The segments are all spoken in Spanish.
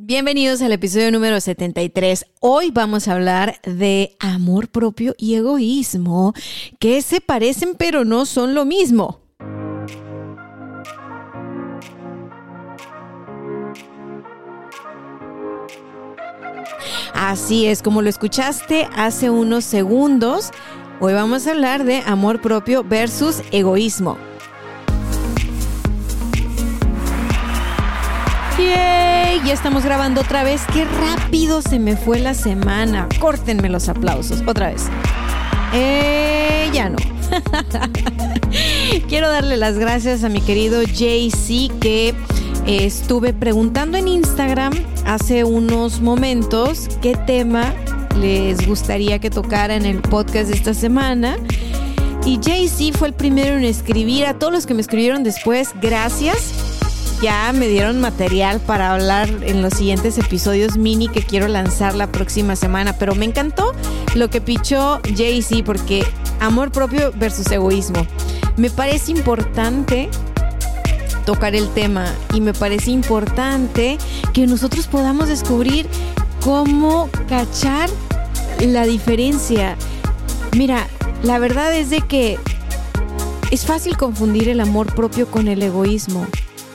Bienvenidos al episodio número 73. Hoy vamos a hablar de amor propio y egoísmo, que se parecen pero no son lo mismo. Así es, como lo escuchaste hace unos segundos, hoy vamos a hablar de amor propio versus egoísmo. Ya estamos grabando otra vez. ¡Qué rápido se me fue la semana! Córtenme los aplausos. Otra vez. Eh, ya no. Quiero darle las gracias a mi querido JC que eh, estuve preguntando en Instagram hace unos momentos qué tema les gustaría que tocara en el podcast de esta semana. Y JC fue el primero en escribir. A todos los que me escribieron después, gracias ya me dieron material para hablar en los siguientes episodios mini que quiero lanzar la próxima semana. Pero me encantó lo que pichó Jay-Z porque amor propio versus egoísmo. Me parece importante tocar el tema y me parece importante que nosotros podamos descubrir cómo cachar la diferencia. Mira, la verdad es de que es fácil confundir el amor propio con el egoísmo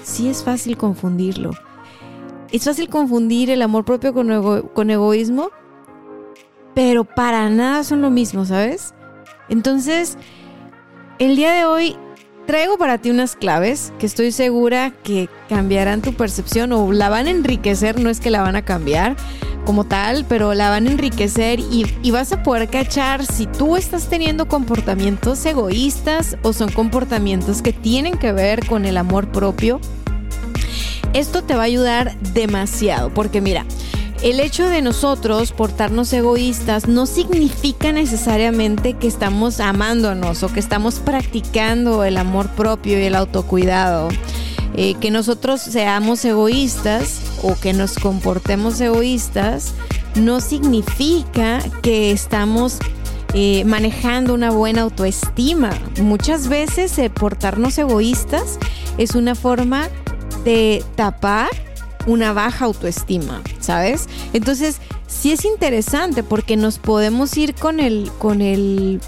sí es fácil confundirlo. Es fácil confundir el amor propio con, con egoísmo, pero para nada son lo mismo, ¿sabes? Entonces, el día de hoy traigo para ti unas claves que estoy segura que cambiarán tu percepción o la van a enriquecer, no es que la van a cambiar como tal, pero la van a enriquecer y, vas a poder cachar si tú estás teniendo comportamientos egoístas o son comportamientos que tienen que ver con el amor propio esto te va a ayudar demasiado, porque mira, el hecho de nosotros portarnos egoístas no significa necesariamente que estamos amándonos o que estamos practicando el amor propio y el autocuidado. Eh, que nosotros seamos egoístas o que nos comportemos egoístas no significa que estamos eh, manejando una buena autoestima. Muchas veces portarnos egoístas es una forma de tapar una baja autoestima, ¿sabes? Entonces, sí es interesante porque nos podemos ir con el, con el,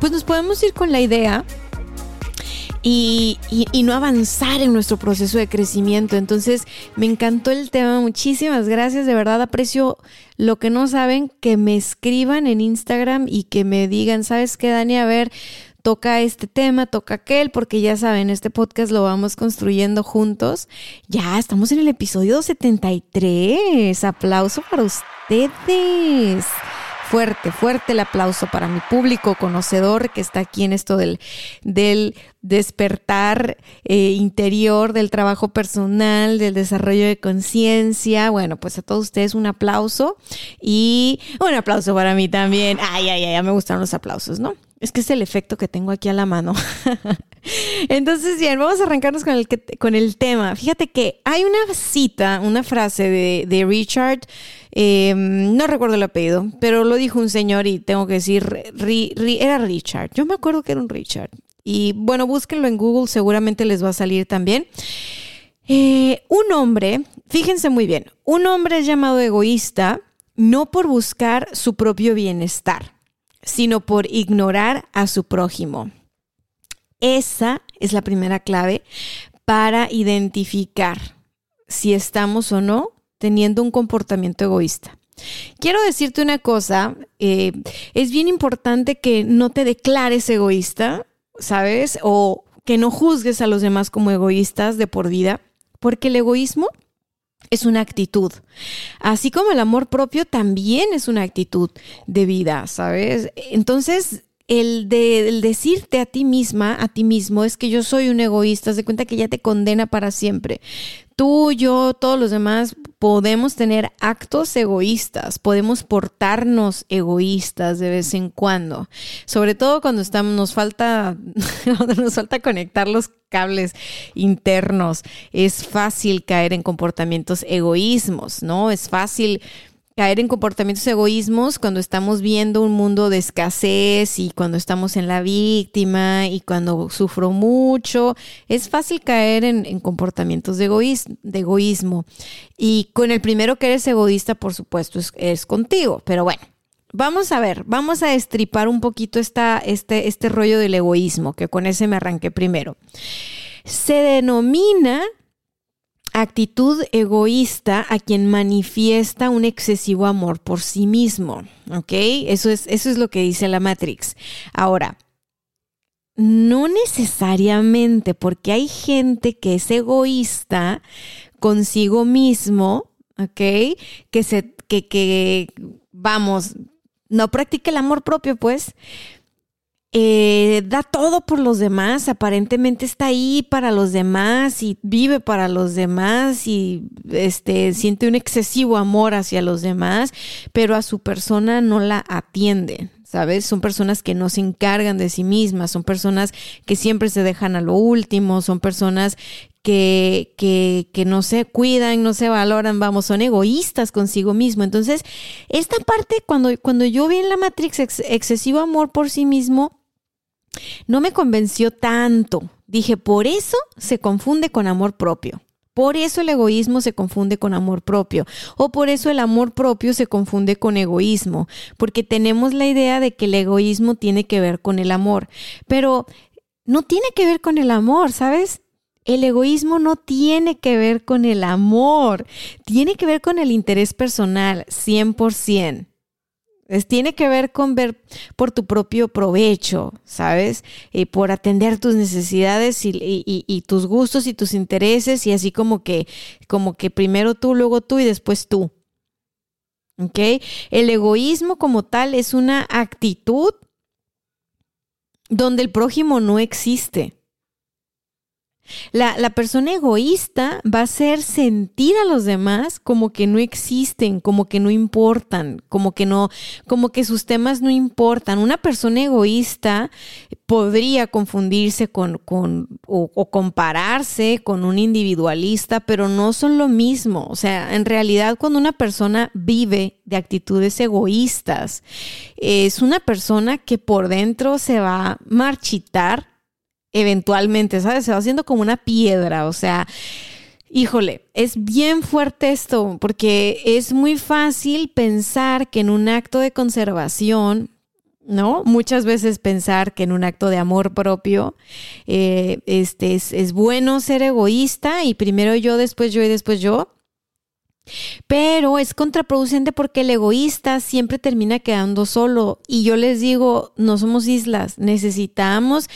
pues nos podemos ir con la idea y, y, no avanzar en nuestro proceso de crecimiento. Entonces, me encantó el tema. Muchísimas gracias. De verdad aprecio lo que no saben, que me escriban en Instagram y que me digan, ¿sabes qué, Dani? A ver, toca este tema, toca aquel, porque ya saben, este podcast lo vamos construyendo juntos. Ya estamos en el episodio 73. Aplauso para ustedes. Fuerte, fuerte el aplauso para mi público conocedor que está aquí en esto del, del despertar eh, interior, del trabajo personal, del desarrollo de conciencia. Bueno, pues a todos ustedes un aplauso y un aplauso para mí también. Ay, ay, ay, ya me gustaron los aplausos, ¿no? Es que es el efecto que tengo aquí a la mano. Entonces, bien, vamos a arrancarnos con el, con el tema. Fíjate que hay una cita, una frase de, Richard, em, no recuerdo el apellido, pero lo dijo un señor y tengo que decir, era Richard. Yo me acuerdo que era un Richard. Y bueno, búsquenlo en Google, seguramente les va a salir también. Eh, un hombre, fíjense muy bien, un hombre es llamado egoísta no por buscar su propio bienestar sino por ignorar a su prójimo. Esa es la primera clave para identificar si estamos o no teniendo un comportamiento egoísta. Quiero decirte una cosa, eh, es bien importante que no te declares egoísta, ¿sabes? O que no juzgues a los demás como egoístas de por vida, porque el egoísmo es una actitud. Así como el amor propio también es una actitud de vida, ¿sabes? Entonces, el de decirte a ti misma, a ti mismo, es que yo soy un egoísta, de cuenta que ya te condena para siempre. Tú, yo, todos los demás podemos tener actos egoístas, podemos portarnos egoístas de vez en cuando, sobre todo cuando estamos, nos falta, nos falta conectar los cables internos. Es fácil caer en comportamientos egoísmos, ¿no? Es fácil caer en comportamientos egoísmos cuando estamos viendo un mundo de escasez y cuando estamos en la víctima y cuando sufro mucho. Es fácil caer en, comportamientos de, egoísmo. Y con el primero que eres egoísta, por supuesto, es, contigo. Pero bueno, vamos a ver, vamos a estripar un poquito esta, este, este rollo del egoísmo, que con ese me arranqué primero. Se denomina actitud egoísta a quien manifiesta un excesivo amor por sí mismo. ¿Ok? Eso es, eso es lo que dice la Matrix. Ahora, no necesariamente, porque hay gente que es egoísta consigo mismo, ¿ok? Que se, que, que, vamos, no practica el amor propio, pues, eh, da todo por los demás, aparentemente está ahí para los demás y vive para los demás y este, siente un excesivo amor hacia los demás, pero a su persona no la atiende. ¿Sabes? Son personas que no se encargan de sí mismas, son personas que siempre se dejan a lo último, son personas que, que, que, no se cuidan, no se valoran, vamos, son egoístas consigo mismo. Entonces, esta parte, cuando, cuando yo vi en la Matrix excesivo amor por sí mismo, no me convenció tanto. Dije, por eso se confunde con amor propio. Por eso el egoísmo se confunde con amor propio. O por eso el amor propio se confunde con egoísmo. Porque tenemos la idea de que el egoísmo tiene que ver con el amor. Pero no tiene que ver con el amor, ¿sabes? El egoísmo no tiene que ver con el amor. Tiene que ver con el interés personal, 100% tiene que ver con ver por tu propio provecho, ¿sabes? Y por atender tus necesidades y, tus gustos y tus intereses y así como que, como que primero tú, luego tú y después tú. ¿Ok? El egoísmo como tal es una actitud donde el prójimo no existe. La, persona egoísta va a hacer sentir a los demás como que no existen, como que no importan, como que no, como que sus temas no importan. Una persona egoísta podría confundirse con, con o, o compararse con un individualista, pero no son lo mismo. O sea, en realidad cuando una persona vive de actitudes egoístas, es una persona que por dentro se va a marchitar eventualmente, ¿sabes? Se va haciendo como una piedra, o sea, híjole, es bien fuerte esto, porque es muy fácil pensar que en un acto de conservación, ¿no? Muchas veces pensar que en un acto de amor propio eh, este, es, es bueno ser egoísta y primero yo, después yo y después yo. Pero es contraproducente porque el egoísta siempre termina quedando solo. Y yo les digo, no somos islas, necesitamos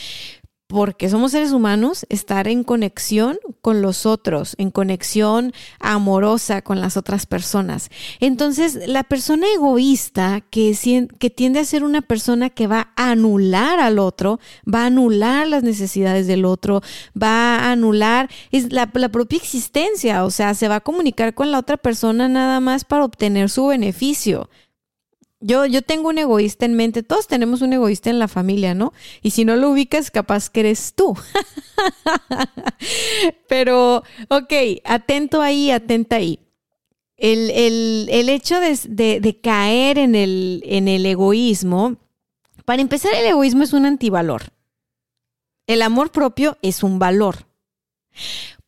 porque somos seres humanos, estar en conexión con los otros, en conexión amorosa con las otras personas. Entonces, la persona egoísta que, tiende a ser una persona que va a anular al otro, va a anular las necesidades del otro, va a anular es la, la propia existencia, o sea, se va a comunicar con la otra persona nada más para obtener su beneficio. Yo, yo tengo un egoísta en mente, todos tenemos un egoísta en la familia, ¿no? Y si no lo ubicas, capaz que eres tú. Pero, ok, atento ahí, atenta ahí. El, hecho de, caer en el, en el egoísmo, para empezar, el egoísmo es un antivalor. El amor propio es un valor.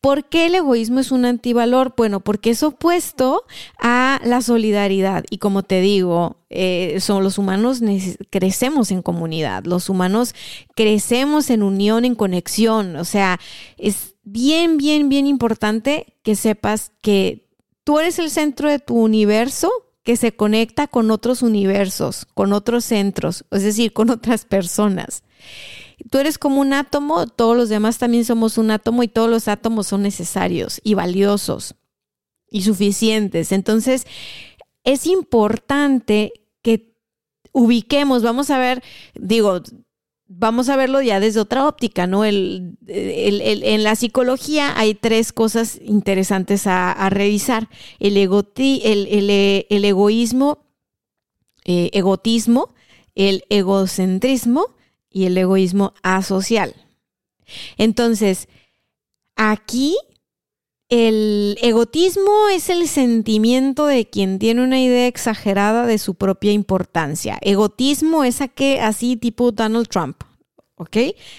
¿Por qué el egoísmo es un antivalor? Bueno, porque es opuesto a la solidaridad. Y como te digo, eh, son los humanos crecemos en comunidad, los humanos crecemos en unión, en conexión. O sea, es bien, bien, bien importante que sepas que tú eres el centro de tu universo que se conecta con otros universos, con otros centros, es decir, con otras personas. Tú eres como un átomo, todos los demás también somos un átomo y todos los átomos son necesarios y valiosos y suficientes. Entonces, es importante que ubiquemos, vamos a ver, digo, vamos a verlo ya desde otra óptica, ¿no? El, en la psicología hay tres cosas interesantes a, revisar. El, el, egoísmo, eh, egotismo, el egocentrismo y el egoísmo asocial. Entonces, aquí el egotismo es el sentimiento de quien tiene una idea exagerada de su propia importancia. Egotismo es así tipo Donald Trump, ¿ok?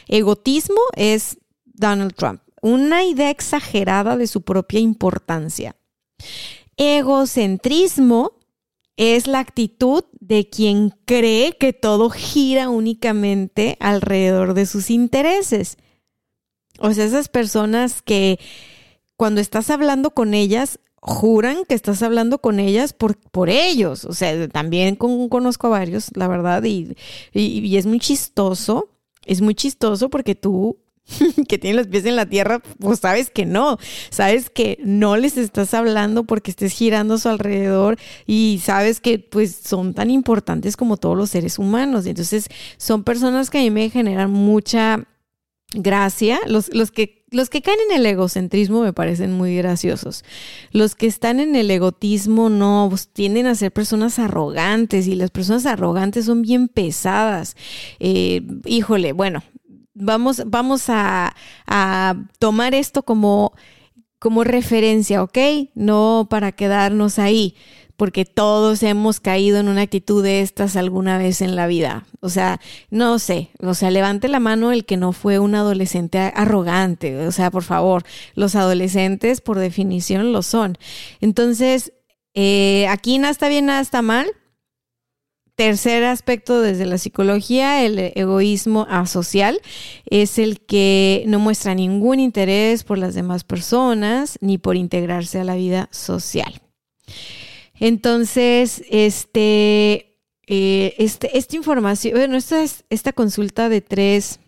Egotismo es Donald Trump, una idea exagerada de su propia importancia. Egocentrismo es la actitud de quien cree que todo gira únicamente alrededor de sus intereses. O sea, esas personas que cuando estás hablando con ellas, juran que estás hablando con ellas por, por ellos. O sea, también conozco a varios, la verdad, y, y, es muy chistoso. Es muy chistoso porque tú que tienes los pies en la tierra, pues sabes que no, sabes que no les estás hablando porque estés girando a su alrededor y sabes que pues son tan importantes como todos los seres humanos. Entonces son personas que a mí me generan mucha gracia, los, los que los que caen en el egocentrismo me parecen muy graciosos. Los que están en el egotismo no, pues, tienden a ser personas arrogantes y las personas arrogantes son bien pesadas. Eh, híjole, bueno, vamos, vamos a, tomar esto como, como referencia, ¿ok? No para quedarnos ahí porque todos hemos caído en una actitud de estas alguna vez en la vida. O sea, no sé, o sea, levante la mano el que no fue un adolescente arrogante. O sea, por favor, los adolescentes por definición lo son. Entonces, eh, aquí nada está bien, nada está mal. Tercer aspecto desde la psicología, el egoísmo asocial, es el que no muestra ningún interés por las demás personas ni por integrarse a la vida social. Entonces, este, eh, este, esta información, bueno, esta, es, esta consulta de tres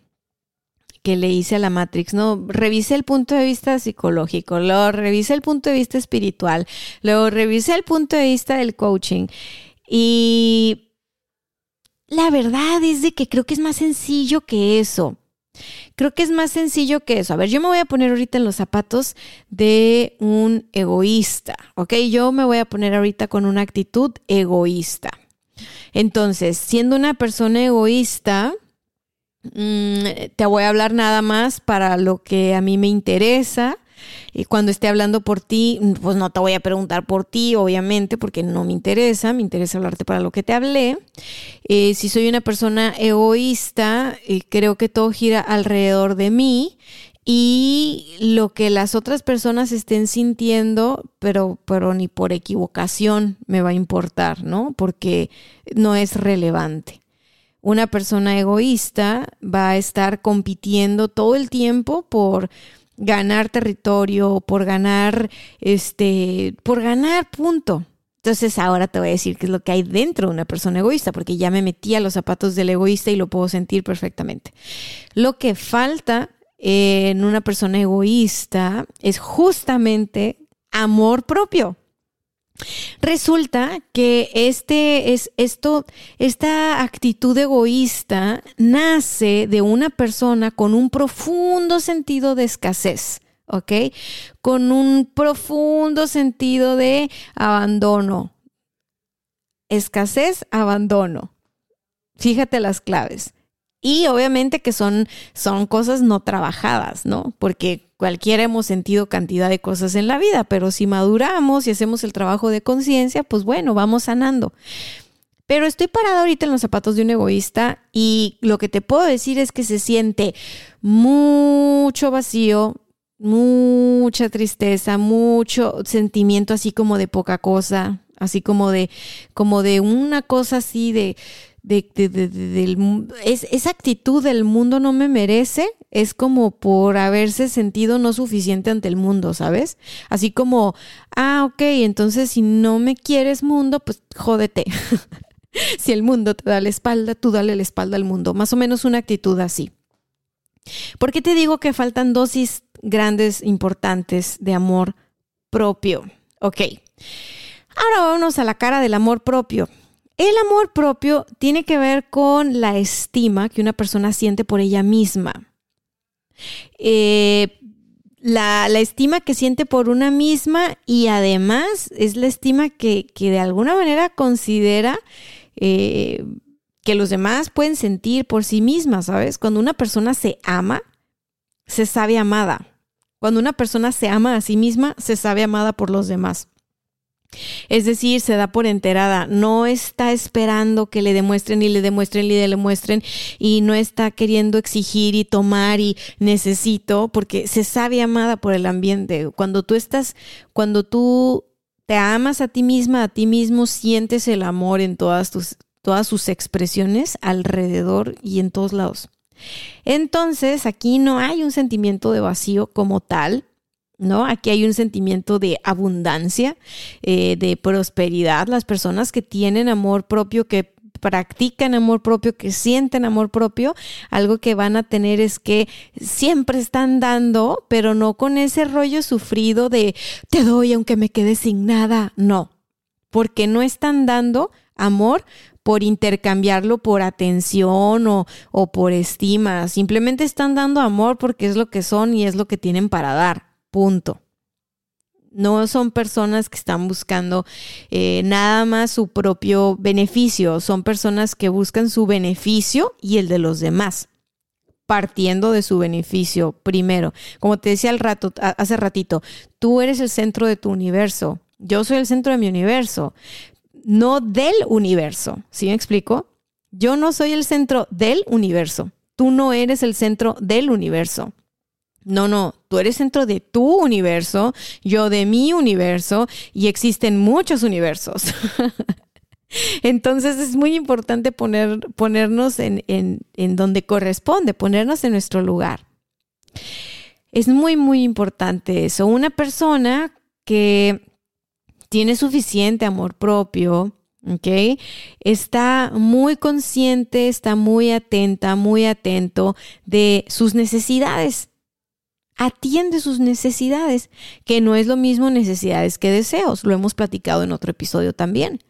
que le hice a la Matrix, ¿no? Revisé el punto de vista psicológico, luego revisé el punto de vista espiritual, luego revisé el punto de vista del coaching. Y la verdad es de que creo que es más sencillo que eso. Creo que es más sencillo que eso. A ver, yo me voy a poner ahorita en los zapatos de un egoísta, ¿ok? Yo me voy a poner ahorita con una actitud egoísta. Entonces, siendo una persona egoísta, mm, te voy a hablar nada más para lo que a mí me interesa y cuando esté hablando por ti, pues no te voy a preguntar por ti, obviamente, porque no me interesa, me interesa hablarte para lo que te hablé. Eh, si soy una persona egoísta, eh, creo que todo gira alrededor de mí y lo que las otras personas estén sintiendo, pero, pero ni por equivocación me va a importar, ¿no? Porque no es relevante. Una persona egoísta va a estar compitiendo todo el tiempo por ganar territorio, por ganar, este, por ganar, punto. Entonces ahora te voy a decir qué es lo que hay dentro de una persona egoísta, porque ya me metí a los zapatos del egoísta y lo puedo sentir perfectamente. Lo que falta en una persona egoísta es justamente amor propio. Resulta que este es esto, esta actitud egoísta nace de una persona con un profundo sentido de escasez, ¿ok? Con un profundo sentido de abandono. Escasez, abandono. Fíjate las claves. Y obviamente que son, son cosas no trabajadas, ¿no? Porque cualquiera hemos sentido cantidad de cosas en la vida, pero si maduramos y hacemos el trabajo de conciencia, pues bueno, vamos sanando. Pero estoy parada ahorita en los zapatos de un egoísta y lo que te puedo decir es que se siente mucho vacío, mucha tristeza, mucho sentimiento así como de poca cosa, así como de como de una cosa así de de, es, esa actitud del mundo no me merece es como por haberse sentido no suficiente ante el mundo, ¿sabes? Así como, ah, ok, entonces si no me quieres mundo, pues jódete. si el mundo te da la espalda, tú dale la espalda al mundo. Más o menos una actitud así. ¿Por qué te digo que faltan dosis grandes, importantes de amor propio? Ok. Ahora vámonos a la cara del amor propio. El amor propio tiene que ver con la estima que una persona siente por ella misma. Eh, la, estima que siente por una misma y además es la estima que, de alguna manera considera eh, que los demás pueden sentir por sí misma, ¿sabes? Cuando una persona se ama, se sabe amada. Cuando una persona se ama a sí misma, se sabe amada por los demás. Es decir, se da por enterada, no está esperando que le demuestren y le demuestren y le demuestren y no está queriendo exigir y tomar y necesito porque se sabe amada por el ambiente. Cuando tú estás, cuando tú te amas a ti misma, a ti mismo, sientes el amor en todas tus, todas sus expresiones alrededor y en todos lados. Entonces, aquí no hay un sentimiento de vacío como tal, ¿no? Aquí hay un sentimiento de abundancia, eh, de prosperidad. Las personas que tienen amor propio, que practican amor propio, que sienten amor propio, algo que van a tener es que siempre están dando, pero no con ese rollo sufrido de te doy aunque me quede sin nada, no, porque no están dando amor por intercambiarlo por atención o, o por estima, simplemente están dando amor porque es lo que son y es lo que tienen para dar. Punto. No son personas que están buscando eh, nada más su propio beneficio, son personas que buscan su beneficio y el de los demás, partiendo de su beneficio primero. Como te decía al rato, hace ratito, tú eres el centro de tu universo, yo soy el centro de mi universo, no del universo. ¿Sí me explico? Yo no soy el centro del universo, tú no eres el centro del universo. No, no, tú eres centro de tu universo, yo de mi universo y existen muchos universos. Entonces es muy importante poner, ponernos en, en, en donde corresponde, ponernos en nuestro lugar. Es muy, muy importante eso. Una persona que tiene suficiente amor propio, ¿ok? Está muy consciente, está muy atenta, muy atento de sus necesidades atiende sus necesidades, que no es lo mismo necesidades que deseos, lo hemos platicado en otro episodio también.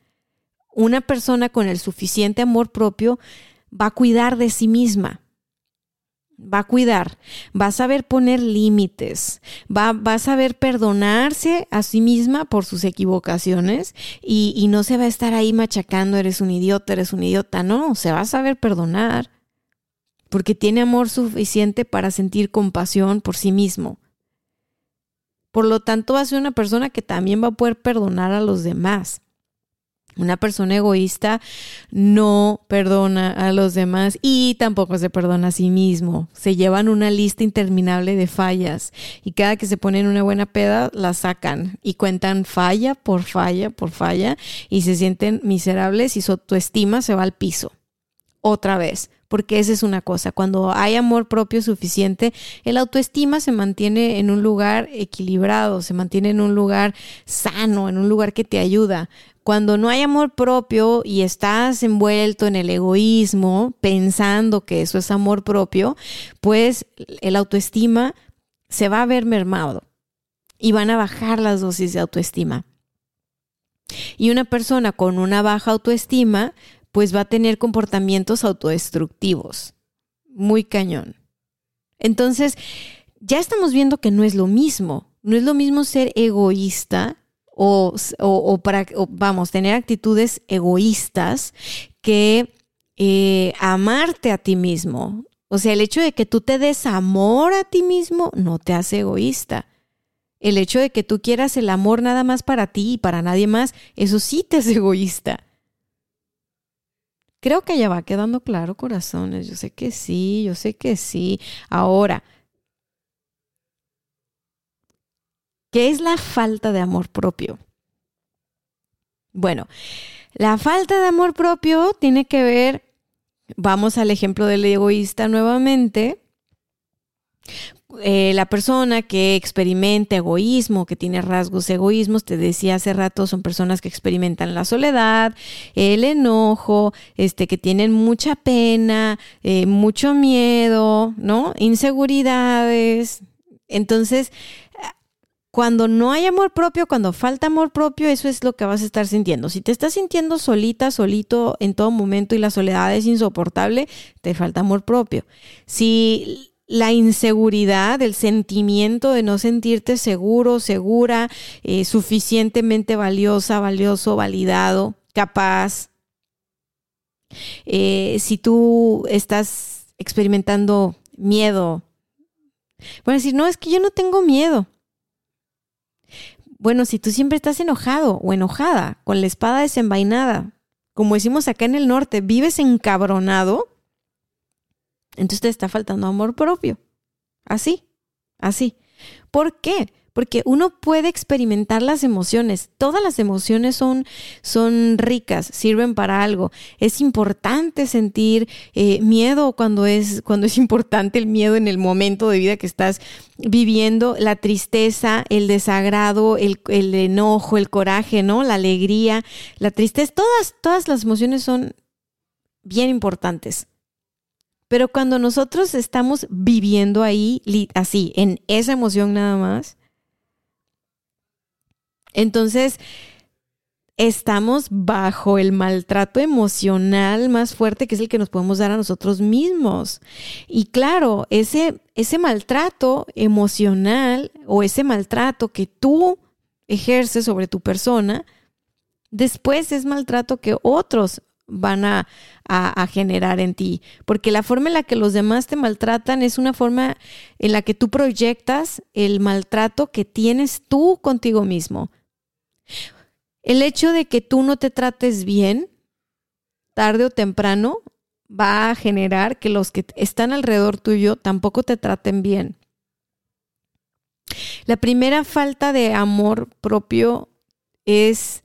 Una persona con el suficiente amor propio va a cuidar de sí misma, va a cuidar, va a saber poner límites, va, a saber perdonarse a sí misma por sus equivocaciones y, y no se va a estar ahí machacando, eres un idiota, eres un idiota, no, se va a saber perdonar porque tiene amor suficiente para sentir compasión por sí mismo. Por lo tanto, va a ser una persona que también va a poder perdonar a los demás. Una persona egoísta no perdona a los demás y tampoco se perdona a sí mismo. Se llevan una lista interminable de fallas y cada que se ponen una buena peda la sacan y cuentan falla por falla por falla y se sienten miserables y su autoestima se va al piso. Otra vez, porque esa es una cosa, cuando hay amor propio suficiente, el autoestima se mantiene en un lugar equilibrado, se mantiene en un lugar sano, en un lugar que te ayuda. Cuando no hay amor propio y estás envuelto en el egoísmo, pensando que eso es amor propio, pues el autoestima se va a ver mermado y van a bajar las dosis de autoestima. Y una persona con una baja autoestima pues va a tener comportamientos autodestructivos. Muy cañón. Entonces, ya estamos viendo que no es lo mismo. No es lo mismo ser egoísta o, para, vamos, tener actitudes egoístas que eh, amarte a ti mismo. O sea, el hecho de que tú te des amor a ti mismo no te hace egoísta. El hecho de que tú quieras el amor nada más para ti y para nadie más, eso sí te hace egoísta. Creo que ya va quedando claro, corazones. Yo sé que sí, yo sé que sí. Ahora, ¿qué es la falta de amor propio? Bueno, la falta de amor propio tiene que ver, vamos al ejemplo del egoísta nuevamente, eh, la persona que experimenta egoísmo, que tiene rasgos egoísmos, te decía hace rato, son personas que experimentan la soledad, el enojo, este, que tienen mucha pena, eh, mucho miedo, ¿no? Inseguridades. Entonces, cuando no hay amor propio, cuando falta amor propio, eso es lo que vas a estar sintiendo. Si te estás sintiendo solita, solito en todo momento y la soledad es insoportable, te falta amor propio. Si la inseguridad, el sentimiento de no sentirte seguro, segura, eh, suficientemente valiosa, valioso, validado, capaz. Eh, si tú estás experimentando miedo, bueno, decir, no, es que yo no tengo miedo. Bueno, si tú siempre estás enojado o enojada, con la espada desenvainada, como decimos acá en el norte, vives encabronado, entonces te está faltando amor propio. Así, así. ¿Por qué? porque uno puede experimentar las emociones. Todas las emociones son, son ricas, sirven para algo. Es importante sentir eh, miedo cuando es, cuando es importante el miedo en el momento de vida que estás viviendo, la tristeza, el desagrado, el, el enojo, el coraje, ¿no? La alegría, la tristeza, todas, todas las emociones son bien importantes. Pero cuando nosotros estamos viviendo ahí, así, en esa emoción nada más, entonces, estamos bajo el maltrato emocional más fuerte que es el que nos podemos dar a nosotros mismos. Y claro, ese, ese maltrato emocional o ese maltrato que tú ejerces sobre tu persona, después es maltrato que otros van a, a, generar en ti. Porque la forma en la que los demás te maltratan es una forma en la que tú proyectas el maltrato que tienes tú contigo mismo. El hecho de que tú no te trates bien, tarde o temprano, va a generar que los que están alrededor tuyo tampoco te traten bien. La primera falta de amor propio es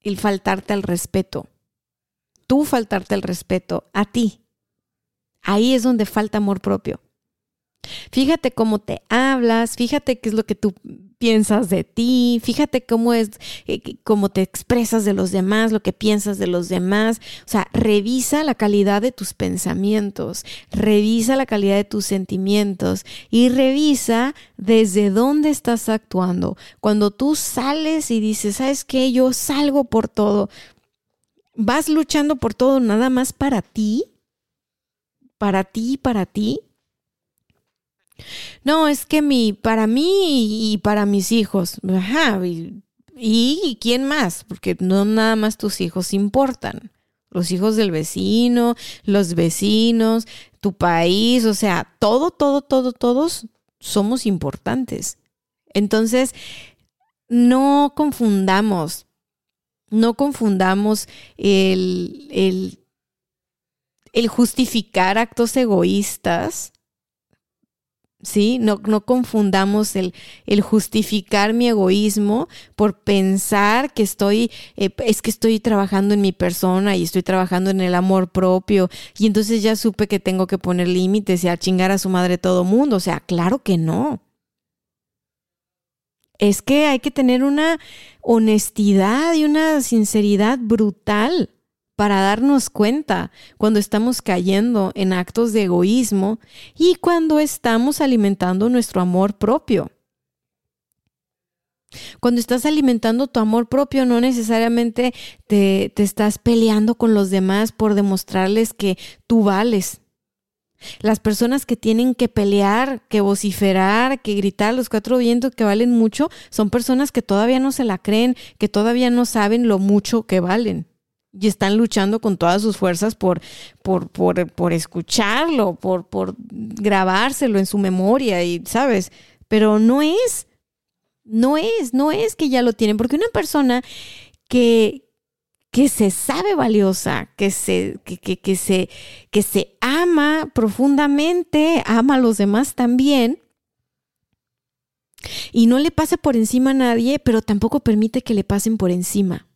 el faltarte al respeto. Tú faltarte al respeto a ti. Ahí es donde falta amor propio. Fíjate cómo te hablas, fíjate qué es lo que tú piensas de ti, fíjate cómo es, eh, cómo te expresas de los demás, lo que piensas de los demás. O sea, revisa la calidad de tus pensamientos, revisa la calidad de tus sentimientos y revisa desde dónde estás actuando. Cuando tú sales y dices, ¿sabes qué? Yo salgo por todo. ¿Vas luchando por todo nada más para ti? ¿Para ti, para ti? No, es que mi, para mí y para mis hijos. Ajá, y, y quién más, porque no nada más tus hijos importan. Los hijos del vecino, los vecinos, tu país, o sea, todo, todo, todo, todos somos importantes. Entonces, no confundamos, no confundamos el, el, justificar actos egoístas ¿sí? No, no confundamos el, el, justificar mi egoísmo por pensar que estoy, eh, es que estoy trabajando en mi persona y estoy trabajando en el amor propio y entonces ya supe que tengo que poner límites y a chingar a su madre todo mundo. O sea, claro que no. Es que hay que tener una honestidad y una sinceridad brutal para darnos cuenta cuando estamos cayendo en actos de egoísmo y cuando estamos alimentando nuestro amor propio. Cuando estás alimentando tu amor propio, no necesariamente te, estás peleando con los demás por demostrarles que tú vales. Las personas que tienen que pelear, que vociferar, que gritar los cuatro vientos que valen mucho, son personas que todavía no se la creen, que todavía no saben lo mucho que valen y están luchando con todas sus fuerzas por, por, por, por escucharlo, por, por grabárselo en su memoria y, ¿sabes? Pero no es, no es, no es que ya lo tienen, porque una persona que, que se sabe valiosa, que se, que, que, que, se, que se ama profundamente, ama a los demás también, y no le pasa por encima a nadie, pero tampoco permite que le pasen por encima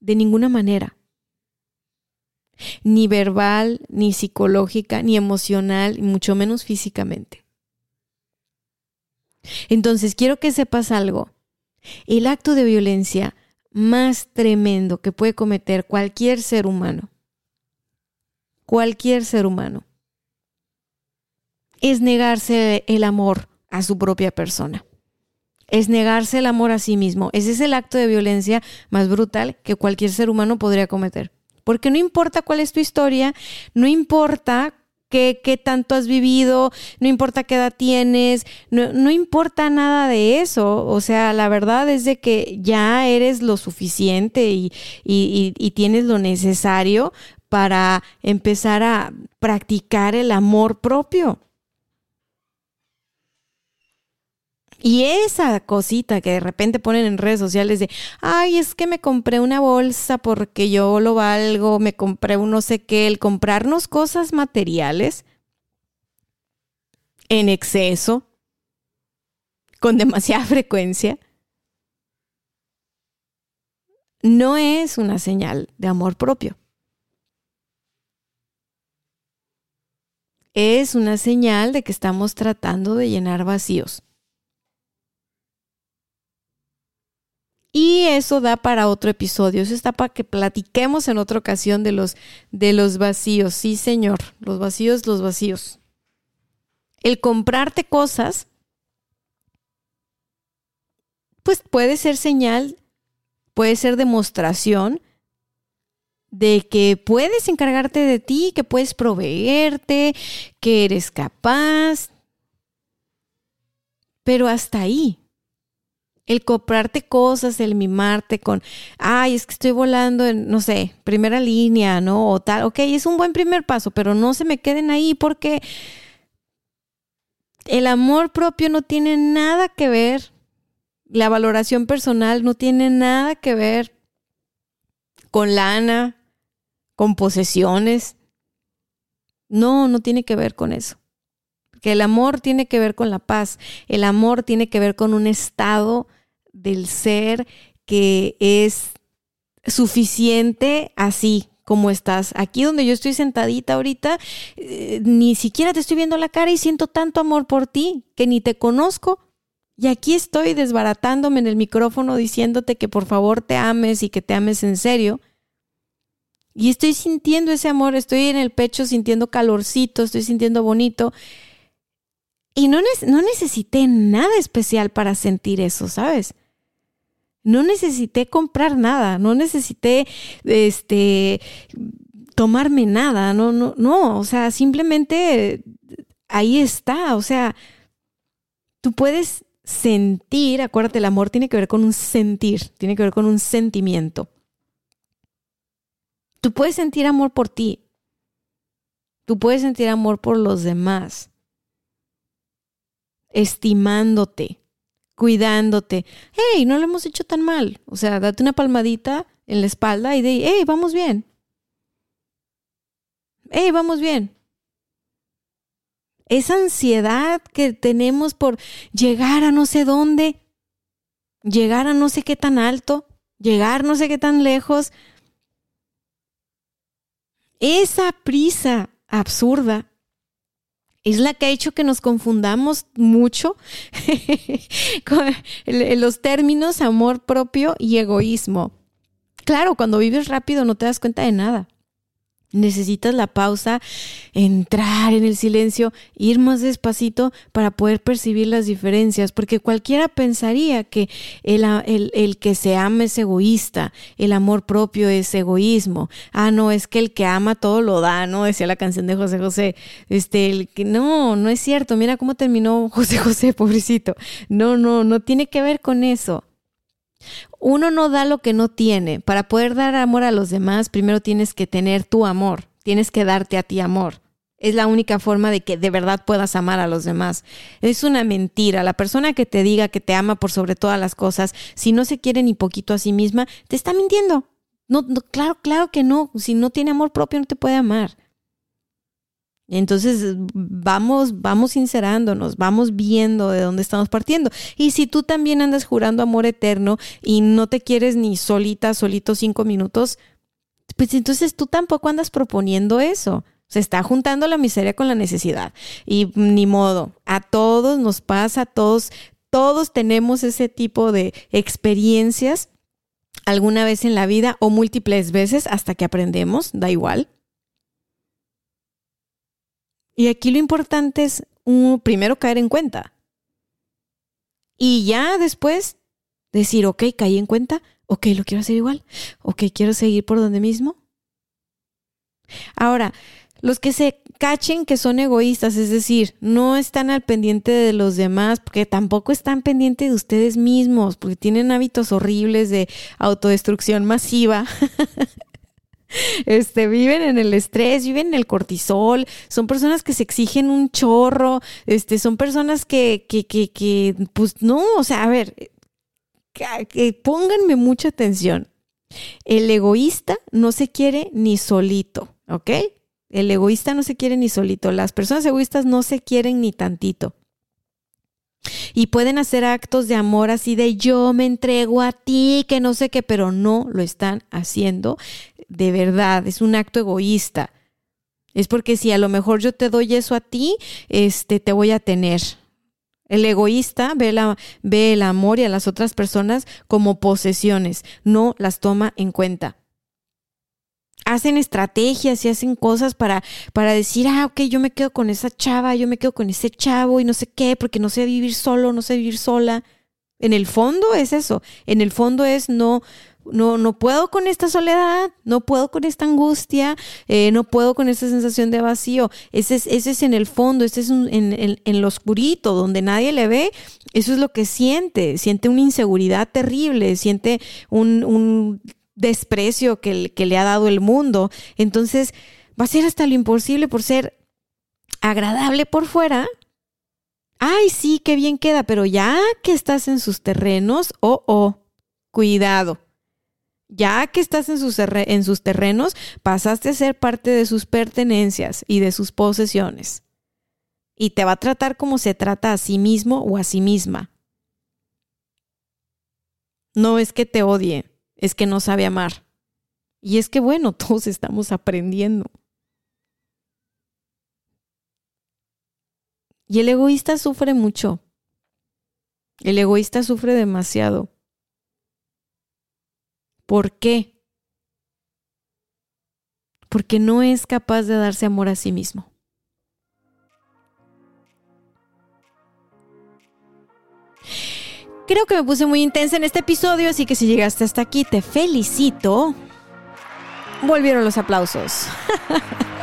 de ninguna manera. Ni verbal, ni psicológica, ni emocional, y mucho menos físicamente. Entonces, quiero que sepas algo. El acto de violencia más tremendo que puede cometer cualquier ser humano, cualquier ser humano, es negarse el amor a su propia persona. es negarse el amor a sí mismo. Ese es el acto de violencia más brutal que cualquier ser humano podría cometer. Porque no importa cuál es tu historia, no importa qué, qué tanto has vivido, no importa qué edad tienes, no, importa nada de eso. O sea, la verdad es de que ya eres lo suficiente y, y tienes lo necesario para empezar a practicar el amor propio. Y esa cosita que de repente ponen en redes sociales de, ay, es que me compré una bolsa porque yo lo valgo, me compré un no sé qué, el comprarnos cosas materiales en exceso, con demasiada frecuencia, no es una señal de amor propio. Es una señal de que estamos tratando de llenar vacíos. Y eso da para otro episodio. Eso está para que platiquemos en otra ocasión de los, de los vacíos. Sí, señor. Los vacíos, los vacíos. El comprarte cosas, pues puede ser señal, puede ser demostración de que puedes encargarte de ti, que puedes proveerte, que eres capaz. Pero hasta ahí el comprarte cosas, el mimarte con, ay, es que estoy volando en, no sé, primera línea, ¿no? O tal, ok, es un buen primer paso, pero no se me queden ahí porque el amor propio no tiene nada que ver, la valoración personal no tiene nada que ver con lana, con posesiones. No, no tiene que ver con eso que el amor tiene que ver con la paz, el amor tiene que ver con un estado del ser que es suficiente así como estás. Aquí donde yo estoy sentadita ahorita, eh, ni siquiera te estoy viendo la cara y siento tanto amor por ti que ni te conozco. Y aquí estoy desbaratándome en el micrófono diciéndote que por favor te ames y que te ames en serio. Y estoy sintiendo ese amor, estoy en el pecho sintiendo calorcito, estoy sintiendo bonito. Y no, necesité nada especial para sentir eso, ¿sabes? No necesité comprar nada, no necesité este tomarme nada, no, no, no, o sea, simplemente ahí está, o sea, tú puedes sentir, acuérdate, el amor tiene que ver con un sentir, tiene que ver con un sentimiento. Tú puedes sentir amor por ti, tú puedes sentir amor por los demás, estimándote, cuidándote. Hey, no lo hemos hecho tan mal. O sea, date una palmadita en la espalda y de, hey, vamos bien. Hey, vamos bien. Esa ansiedad que tenemos por llegar a no sé dónde, llegar a no sé qué tan alto, llegar no sé qué tan lejos. Esa prisa absurda es la que ha hecho que nos confundamos mucho con los términos amor propio y egoísmo. Claro, cuando vives rápido no te das cuenta de nada. Necesitas la pausa, entrar en el silencio, ir más despacito para poder percibir las diferencias, porque cualquiera pensaría que el, el, que se ama es egoísta, el amor propio es egoísmo. Ah, no, es que el que ama todo lo da, ¿no? Decía la canción de José José. Este, el que, no, no es cierto. Mira cómo terminó José José, pobrecito. No, no, no tiene que ver con eso. Uno no da lo que no tiene. Para poder dar amor a los demás, primero tienes que tener tu amor, tienes que darte a ti amor. Es la única forma de que de verdad puedas amar a los demás. Es una mentira. La persona que te diga que te ama por sobre todas las cosas, si no se quiere ni poquito a sí misma, te está mintiendo. No, no, claro, claro que no. Si no tiene amor propio, no te puede amar. Entonces vamos, vamos sincerándonos, vamos viendo de dónde estamos partiendo. Y si tú también andas jurando amor eterno y no te quieres ni solita, solito cinco minutos, pues entonces tú tampoco andas proponiendo eso. Se está juntando la miseria con la necesidad. Y ni modo, a todos nos pasa, todos, todos tenemos ese tipo de experiencias alguna vez en la vida o múltiples veces hasta que aprendemos, da igual. Y aquí lo importante es, primero, caer en cuenta. Y ya después decir, ok, caí en cuenta, ok, lo quiero hacer igual, ok, quiero seguir por donde mismo. Ahora, los que se cachen que son egoístas, es decir, no están al pendiente de los demás, porque tampoco están pendientes de ustedes mismos, porque tienen hábitos horribles de autodestrucción masiva. Este, viven en el estrés, viven en el cortisol, son personas que se exigen un chorro, este, son personas que, que, que, que pues no, o sea, a ver, que, pónganme mucha atención. El egoísta no se quiere ni solito, ¿ok? El egoísta no se quiere ni solito. Las personas egoístas no se quieren ni tantito. Y pueden hacer actos de amor así de yo me entrego a ti, que no sé qué, pero no lo están haciendo de verdad. Es un acto egoísta. Es porque si a lo mejor yo te doy eso a ti, este te voy a tener. El egoísta ve, la, ve el amor y a las otras personas como posesiones, no las toma en cuenta hacen estrategias y hacen cosas para, para decir, ah, ok, yo me quedo con esa chava, yo me quedo con ese chavo y no sé qué, porque no sé vivir solo, no sé vivir sola. En el fondo es eso, en el fondo es no, no, no puedo con esta soledad, no puedo con esta angustia, eh, no puedo con esta sensación de vacío. Ese es, ese es en el fondo, ese es en, en, lo oscurito, donde nadie le ve, eso es lo que siente, siente una inseguridad terrible, siente un, un desprecio que, que le ha dado el mundo. Entonces, va a ser hasta lo imposible por ser agradable por fuera. Ay, sí, qué bien queda, pero ya que estás en sus terrenos, oh, oh, cuidado. Ya que estás en sus, en sus terrenos, pasaste a ser parte de sus pertenencias y de sus posesiones. Y te va a tratar como se trata a sí mismo o a sí misma. No es que te odie, es que no sabe amar. Y es que bueno, todos estamos aprendiendo. Y el egoísta sufre mucho. El egoísta sufre demasiado. ¿Por qué? Porque no es capaz de darse amor a sí mismo. Creo que me puse muy intensa en este episodio, así que si llegaste hasta aquí, te felicito. Volvieron los aplausos.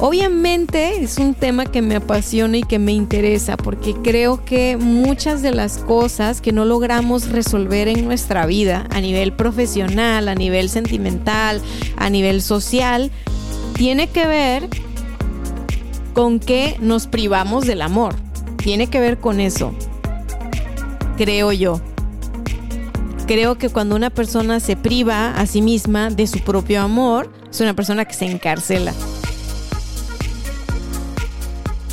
Obviamente es un tema que me apasiona y que me interesa porque creo que muchas de las cosas que no logramos resolver en nuestra vida a nivel profesional, a nivel sentimental, a nivel social, tiene que ver con que nos privamos del amor tiene que ver con eso, creo yo. Creo que cuando una persona se priva a sí misma de su propio amor, es una persona que se encarcela.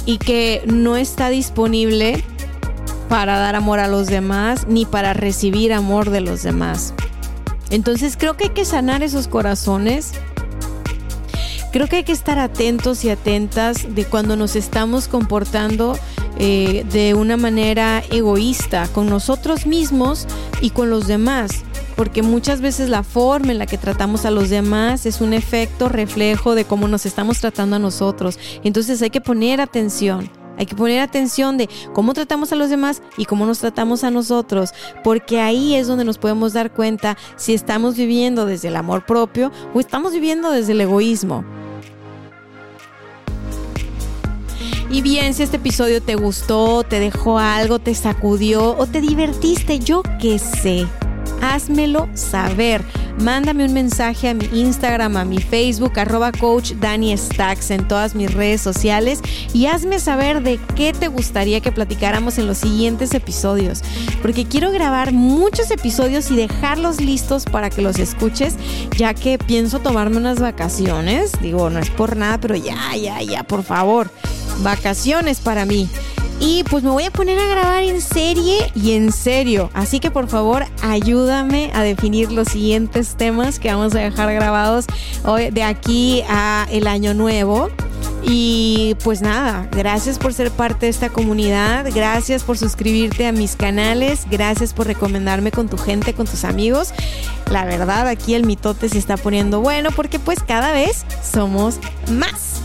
Y que no está disponible para dar amor a los demás ni para recibir amor de los demás. Entonces creo que hay que sanar esos corazones. Creo que hay que estar atentos y atentas de cuando nos estamos comportando eh, de una manera egoísta con nosotros mismos y con los demás. Porque muchas veces la forma en la que tratamos a los demás es un efecto reflejo de cómo nos estamos tratando a nosotros. Entonces hay que poner atención. Hay que poner atención de cómo tratamos a los demás y cómo nos tratamos a nosotros, porque ahí es donde nos podemos dar cuenta si estamos viviendo desde el amor propio o estamos viviendo desde el egoísmo. Y bien, si este episodio te gustó, te dejó algo, te sacudió o te divertiste, yo qué sé házmelo saber. Mándame un mensaje a mi Instagram, a mi Facebook, arroba coach Dani Stacks en todas mis redes sociales y hazme saber de qué te gustaría que platicáramos en los siguientes episodios. Porque quiero grabar muchos episodios y dejarlos listos para que los escuches, ya que pienso tomarme unas vacaciones. Digo, no es por nada, pero ya, ya, ya, por favor. Vacaciones para mí. Y pues me voy a poner a grabar en serie y en serio. Así que por favor ayúdame a definir los siguientes temas que vamos a dejar grabados hoy de aquí a el año nuevo. Y pues nada, gracias por ser parte de esta comunidad, gracias por suscribirte a mis canales, gracias por recomendarme con tu gente, con tus amigos. La verdad, aquí el mitote se está poniendo bueno porque pues cada vez somos más.